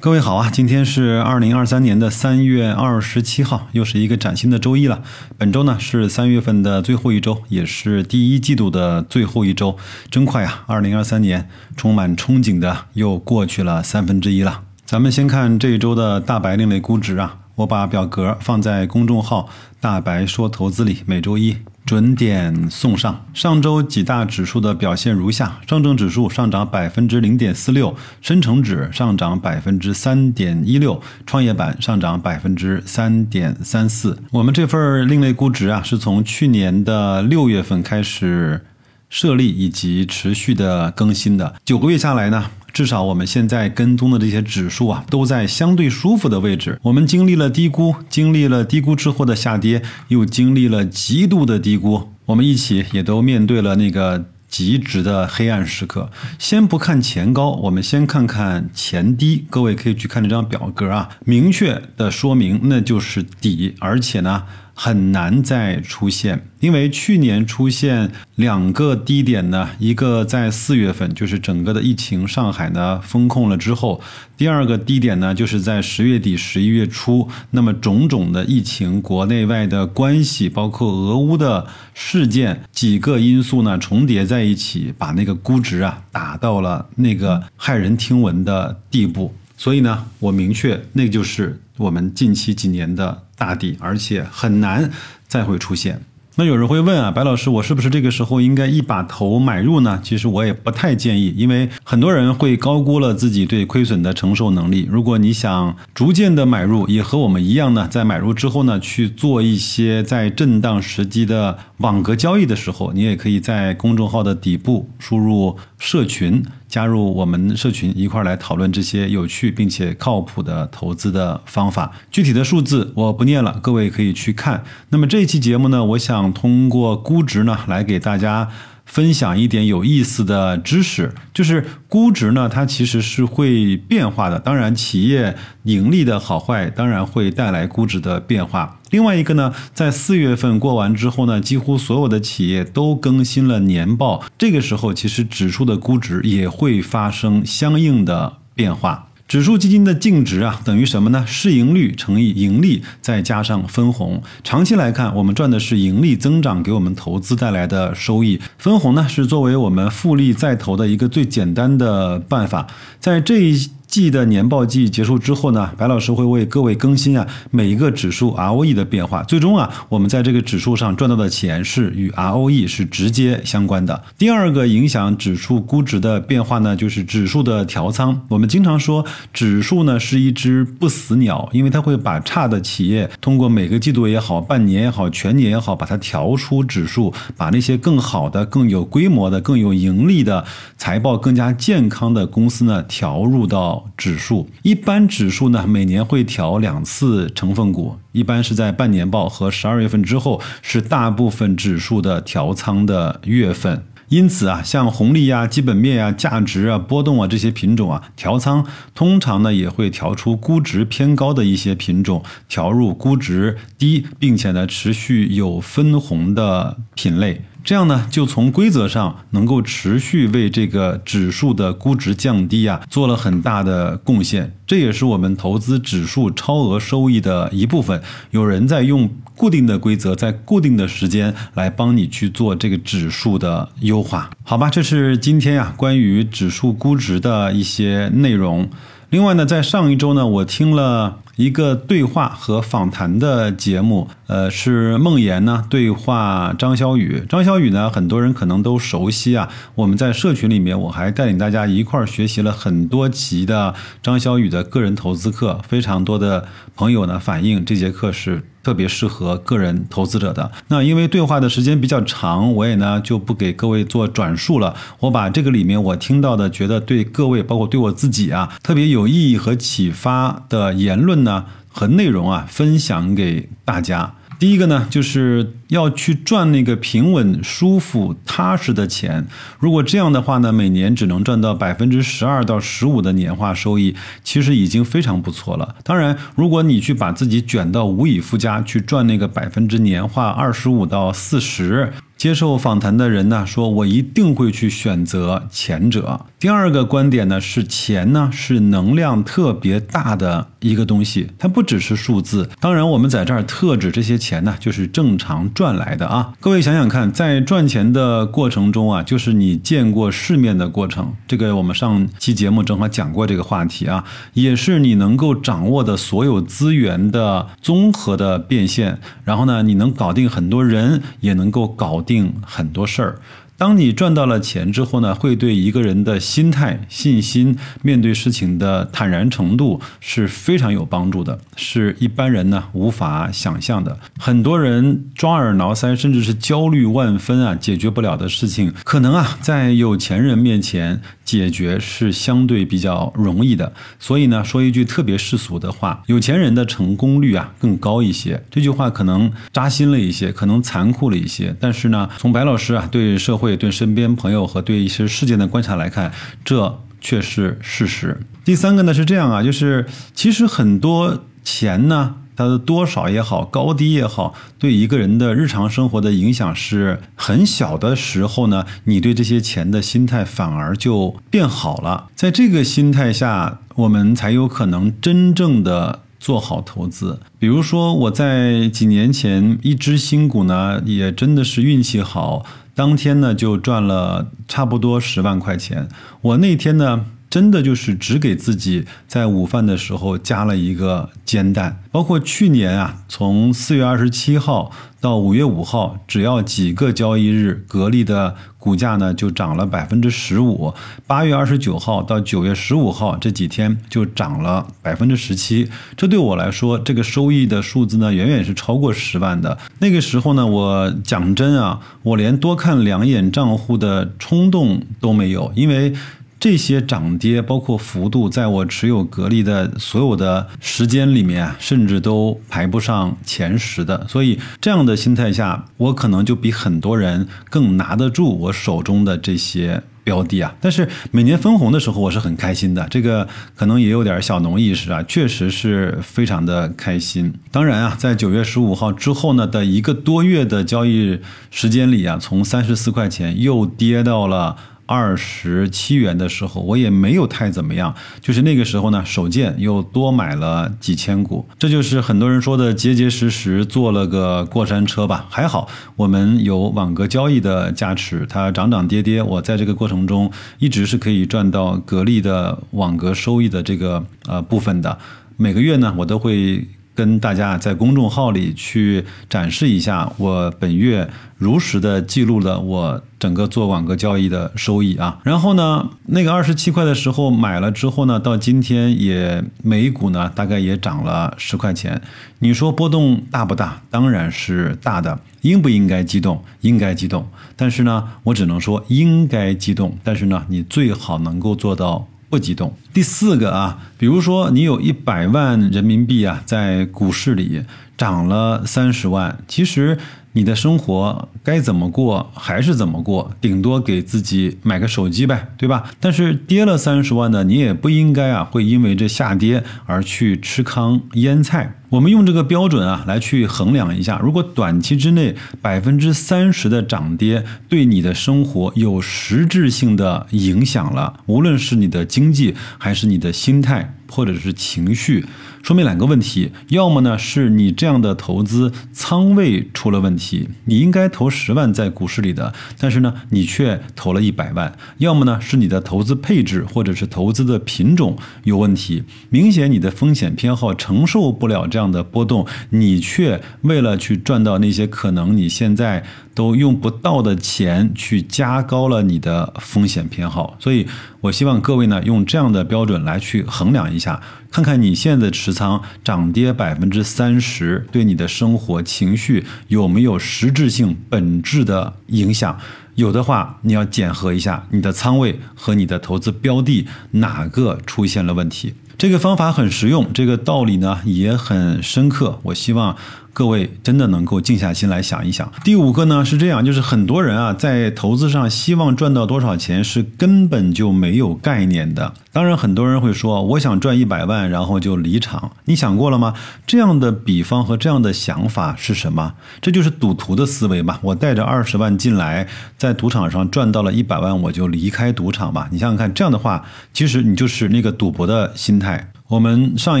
各位好啊，今天是二零二三年的三月二十七号，又是一个崭新的周一了。本周呢是三月份的最后一周，也是第一季度的最后一周，真快啊！二零二三年充满憧憬的又过去了三分之一了。咱们先看这一周的大白另类估值啊，我把表格放在公众号“大白说投资”里，每周一。准点送上。上周几大指数的表现如下：上证指数上涨百分之零点四六，深成指上涨百分之三点一六，创业板上涨百分之三点三四。我们这份另类估值啊，是从去年的六月份开始设立以及持续的更新的。九个月下来呢？至少我们现在跟踪的这些指数啊，都在相对舒服的位置。我们经历了低估，经历了低估之后的下跌，又经历了极度的低估，我们一起也都面对了那个极值的黑暗时刻。先不看前高，我们先看看前低。各位可以去看这张表格啊，明确的说明那就是底，而且呢。很难再出现，因为去年出现两个低点呢，一个在四月份，就是整个的疫情上海呢封控了之后；第二个低点呢，就是在十月底、十一月初。那么种种的疫情、国内外的关系，包括俄乌的事件，几个因素呢重叠在一起，把那个估值啊打到了那个骇人听闻的地步。所以呢，我明确，那就是我们近期几年的大底，而且很难再会出现。那有人会问啊，白老师，我是不是这个时候应该一把头买入呢？其实我也不太建议，因为很多人会高估了自己对亏损的承受能力。如果你想逐渐的买入，也和我们一样呢，在买入之后呢，去做一些在震荡时机的网格交易的时候，你也可以在公众号的底部输入社群。加入我们社群，一块来讨论这些有趣并且靠谱的投资的方法。具体的数字我不念了，各位可以去看。那么这一期节目呢，我想通过估值呢，来给大家。分享一点有意思的知识，就是估值呢，它其实是会变化的。当然，企业盈利的好坏，当然会带来估值的变化。另外一个呢，在四月份过完之后呢，几乎所有的企业都更新了年报，这个时候其实指数的估值也会发生相应的变化。指数基金的净值啊，等于什么呢？市盈率乘以盈利，再加上分红。长期来看，我们赚的是盈利增长给我们投资带来的收益。分红呢，是作为我们复利再投的一个最简单的办法。在这一。季的年报季结束之后呢，白老师会为各位更新啊每一个指数 ROE 的变化。最终啊，我们在这个指数上赚到的钱是与 ROE 是直接相关的。第二个影响指数估值的变化呢，就是指数的调仓。我们经常说，指数呢是一只不死鸟，因为它会把差的企业通过每个季度也好、半年也好、全年也好，把它调出指数，把那些更好的、更有规模的、更有盈利的、财报更加健康的公司呢调入到。指数一般指数呢，每年会调两次成分股，一般是在半年报和十二月份之后，是大部分指数的调仓的月份。因此啊，像红利呀、基本面呀、价值啊、波动啊这些品种啊，调仓通常呢也会调出估值偏高的一些品种，调入估值低并且呢持续有分红的品类。这样呢，就从规则上能够持续为这个指数的估值降低啊，做了很大的贡献。这也是我们投资指数超额收益的一部分。有人在用固定的规则，在固定的时间来帮你去做这个指数的优化，好吧？这是今天呀关于指数估值的一些内容。另外呢，在上一周呢，我听了。一个对话和访谈的节目，呃，是梦妍呢对话张小雨。张小雨呢，很多人可能都熟悉啊。我们在社群里面，我还带领大家一块儿学习了很多集的张小雨的个人投资课。非常多的朋友呢反映这节课是。特别适合个人投资者的。那因为对话的时间比较长，我也呢就不给各位做转述了。我把这个里面我听到的，觉得对各位，包括对我自己啊，特别有意义和启发的言论呢和内容啊，分享给大家。第一个呢，就是要去赚那个平稳、舒服、踏实的钱。如果这样的话呢，每年只能赚到百分之十二到十五的年化收益，其实已经非常不错了。当然，如果你去把自己卷到无以复加，去赚那个百分之年化二十五到四十。接受访谈的人呢说，我一定会去选择前者。第二个观点呢是，钱呢是能量特别大的一个东西，它不只是数字。当然，我们在这儿特指这些钱呢，就是正常赚来的啊。各位想想看，在赚钱的过程中啊，就是你见过世面的过程。这个我们上期节目正好讲过这个话题啊，也是你能够掌握的所有资源的综合的变现。然后呢，你能搞定很多人，也能够搞定很多事儿。当你赚到了钱之后呢，会对一个人的心态、信心、面对事情的坦然程度是非常有帮助的，是一般人呢无法想象的。很多人抓耳挠腮，甚至是焦虑万分啊，解决不了的事情，可能啊在有钱人面前解决是相对比较容易的。所以呢，说一句特别世俗的话，有钱人的成功率啊更高一些。这句话可能扎心了一些，可能残酷了一些，但是呢，从白老师啊对社会会。对身边朋友和对一些事件的观察来看，这却是事实。第三个呢是这样啊，就是其实很多钱呢，它的多少也好，高低也好，对一个人的日常生活的影响是很小的时候呢，你对这些钱的心态反而就变好了。在这个心态下，我们才有可能真正的做好投资。比如说，我在几年前一只新股呢，也真的是运气好。当天呢就赚了差不多十万块钱。我那天呢真的就是只给自己在午饭的时候加了一个煎蛋。包括去年啊，从四月二十七号到五月五号，只要几个交易日，格力的股价呢就涨了百分之十五。八月二十九号到九月十五号这几天就涨了百分之十七。这对我来说，这个收益的数字呢远远是超过十万的。那个时候呢，我讲真啊，我连多看两眼账户的冲动都没有，因为。这些涨跌包括幅度，在我持有格力的所有的时间里面啊，甚至都排不上前十的。所以这样的心态下，我可能就比很多人更拿得住我手中的这些标的啊。但是每年分红的时候，我是很开心的。这个可能也有点小农意识啊，确实是非常的开心。当然啊，在九月十五号之后呢的一个多月的交易时间里啊，从三十四块钱又跌到了。二十七元的时候，我也没有太怎么样，就是那个时候呢，手贱又多买了几千股，这就是很多人说的结结实实做了个过山车吧。还好我们有网格交易的加持，它涨涨跌跌，我在这个过程中一直是可以赚到格力的网格收益的这个呃部分的。每个月呢，我都会。跟大家在公众号里去展示一下，我本月如实的记录了我整个做网格交易的收益啊。然后呢，那个二十七块的时候买了之后呢，到今天也每股呢大概也涨了十块钱。你说波动大不大？当然是大的。应不应该激动？应该激动。但是呢，我只能说应该激动。但是呢，你最好能够做到。不激动。第四个啊，比如说你有一百万人民币啊，在股市里涨了三十万，其实。你的生活该怎么过还是怎么过，顶多给自己买个手机呗，对吧？但是跌了三十万的，你也不应该啊，会因为这下跌而去吃糠腌菜。我们用这个标准啊来去衡量一下，如果短期之内百分之三十的涨跌对你的生活有实质性的影响了，无论是你的经济还是你的心态或者是情绪。说明两个问题，要么呢是你这样的投资仓位出了问题，你应该投十万在股市里的，但是呢你却投了一百万；要么呢是你的投资配置或者是投资的品种有问题，明显你的风险偏好承受不了这样的波动，你却为了去赚到那些可能你现在。都用不到的钱去加高了你的风险偏好，所以我希望各位呢用这样的标准来去衡量一下，看看你现在持仓涨跌百分之三十对你的生活情绪有没有实质性本质的影响，有的话你要检核一下你的仓位和你的投资标的哪个出现了问题。这个方法很实用，这个道理呢也很深刻，我希望。各位真的能够静下心来想一想。第五个呢是这样，就是很多人啊在投资上希望赚到多少钱是根本就没有概念的。当然，很多人会说我想赚一百万，然后就离场。你想过了吗？这样的比方和这样的想法是什么？这就是赌徒的思维吧。我带着二十万进来，在赌场上赚到了一百万，我就离开赌场吧。你想想看，这样的话，其实你就是那个赌博的心态。我们上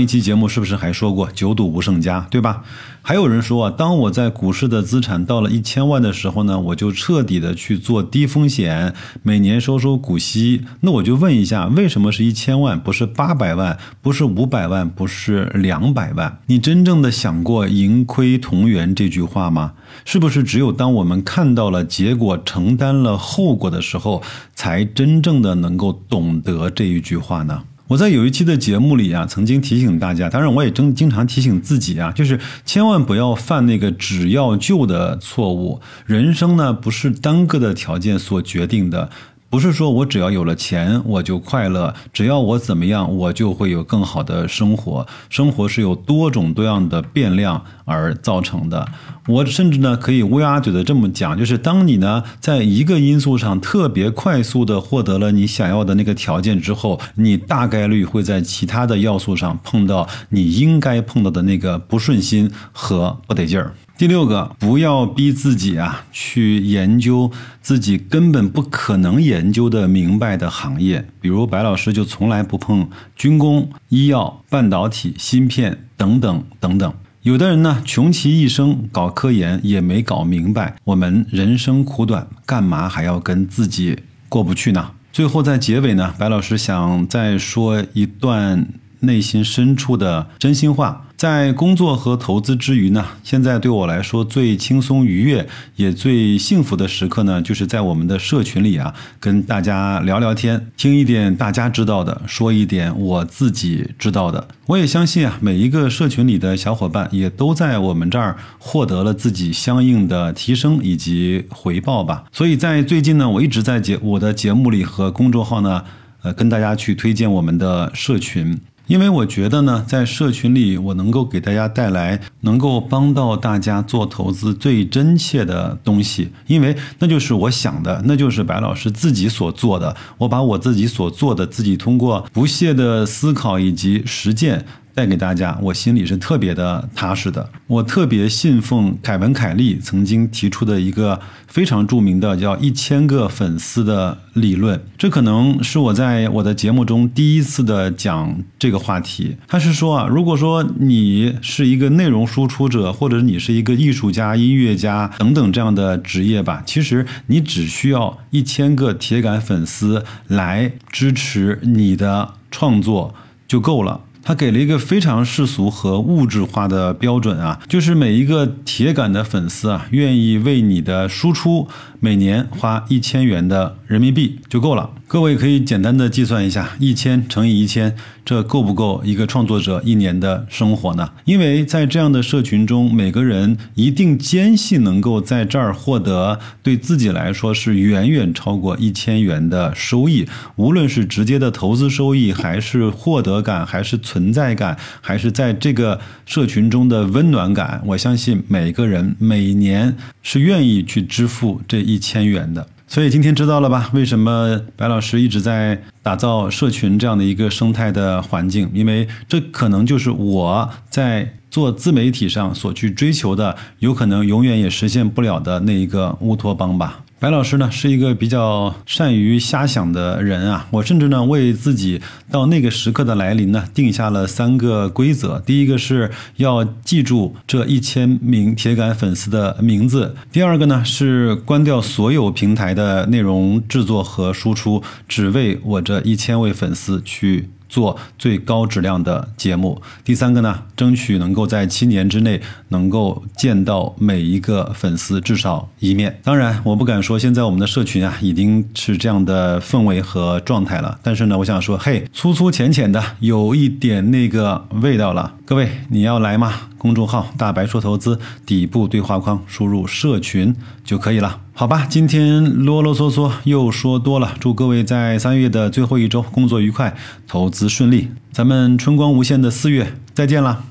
一期节目是不是还说过“九赌无胜家”，对吧？还有人说啊，当我在股市的资产到了一千万的时候呢，我就彻底的去做低风险，每年收收股息。那我就问一下，为什么是一千万，不是八百万，不是五百万，不是两百万？你真正的想过“盈亏同源”这句话吗？是不是只有当我们看到了结果、承担了后果的时候，才真正的能够懂得这一句话呢？我在有一期的节目里啊，曾经提醒大家，当然我也经经常提醒自己啊，就是千万不要犯那个只要就的错误。人生呢，不是单个的条件所决定的。不是说我只要有了钱我就快乐，只要我怎么样我就会有更好的生活。生活是有多种多样的变量而造成的。我甚至呢可以乌鸦嘴的这么讲，就是当你呢在一个因素上特别快速的获得了你想要的那个条件之后，你大概率会在其他的要素上碰到你应该碰到的那个不顺心和不得劲儿。第六个，不要逼自己啊，去研究自己根本不可能研究的明白的行业。比如白老师就从来不碰军工、医药、半导体、芯片等等等等。有的人呢，穷其一生搞科研也没搞明白，我们人生苦短，干嘛还要跟自己过不去呢？最后在结尾呢，白老师想再说一段内心深处的真心话。在工作和投资之余呢，现在对我来说最轻松愉悦也最幸福的时刻呢，就是在我们的社群里啊，跟大家聊聊天，听一点大家知道的，说一点我自己知道的。我也相信啊，每一个社群里的小伙伴也都在我们这儿获得了自己相应的提升以及回报吧。所以在最近呢，我一直在节我的节目里和公众号呢，呃，跟大家去推荐我们的社群。因为我觉得呢，在社群里，我能够给大家带来能够帮到大家做投资最真切的东西，因为那就是我想的，那就是白老师自己所做的。我把我自己所做的，自己通过不懈的思考以及实践。带给大家，我心里是特别的踏实的。我特别信奉凯文·凯利曾经提出的一个非常著名的叫“一千个粉丝”的理论。这可能是我在我的节目中第一次的讲这个话题。他是说啊，如果说你是一个内容输出者，或者你是一个艺术家、音乐家等等这样的职业吧，其实你只需要一千个铁杆粉丝来支持你的创作就够了。他给了一个非常世俗和物质化的标准啊，就是每一个铁杆的粉丝啊，愿意为你的输出每年花一千元的人民币就够了。各位可以简单的计算一下，一千乘以一千，这够不够一个创作者一年的生活呢？因为在这样的社群中，每个人一定坚信能够在这儿获得对自己来说是远远超过一千元的收益，无论是直接的投资收益，还是获得感，还是存在感，还是在这个社群中的温暖感，我相信每个人每年是愿意去支付这一千元的。所以今天知道了吧？为什么白老师一直在打造社群这样的一个生态的环境？因为这可能就是我在做自媒体上所去追求的，有可能永远也实现不了的那一个乌托邦吧。白老师呢是一个比较善于瞎想的人啊，我甚至呢为自己到那个时刻的来临呢定下了三个规则：第一个是要记住这一千名铁杆粉丝的名字；第二个呢是关掉所有平台的内容制作和输出，只为我这一千位粉丝去。做最高质量的节目。第三个呢，争取能够在七年之内能够见到每一个粉丝至少一面。当然，我不敢说现在我们的社群啊已经是这样的氛围和状态了。但是呢，我想说，嘿，粗粗浅浅的有一点那个味道了。各位，你要来吗？公众号“大白说投资”底部对话框输入“社群”就可以了。好吧，今天啰啰嗦嗦又说多了。祝各位在三月的最后一周工作愉快，投资顺利。咱们春光无限的四月再见了。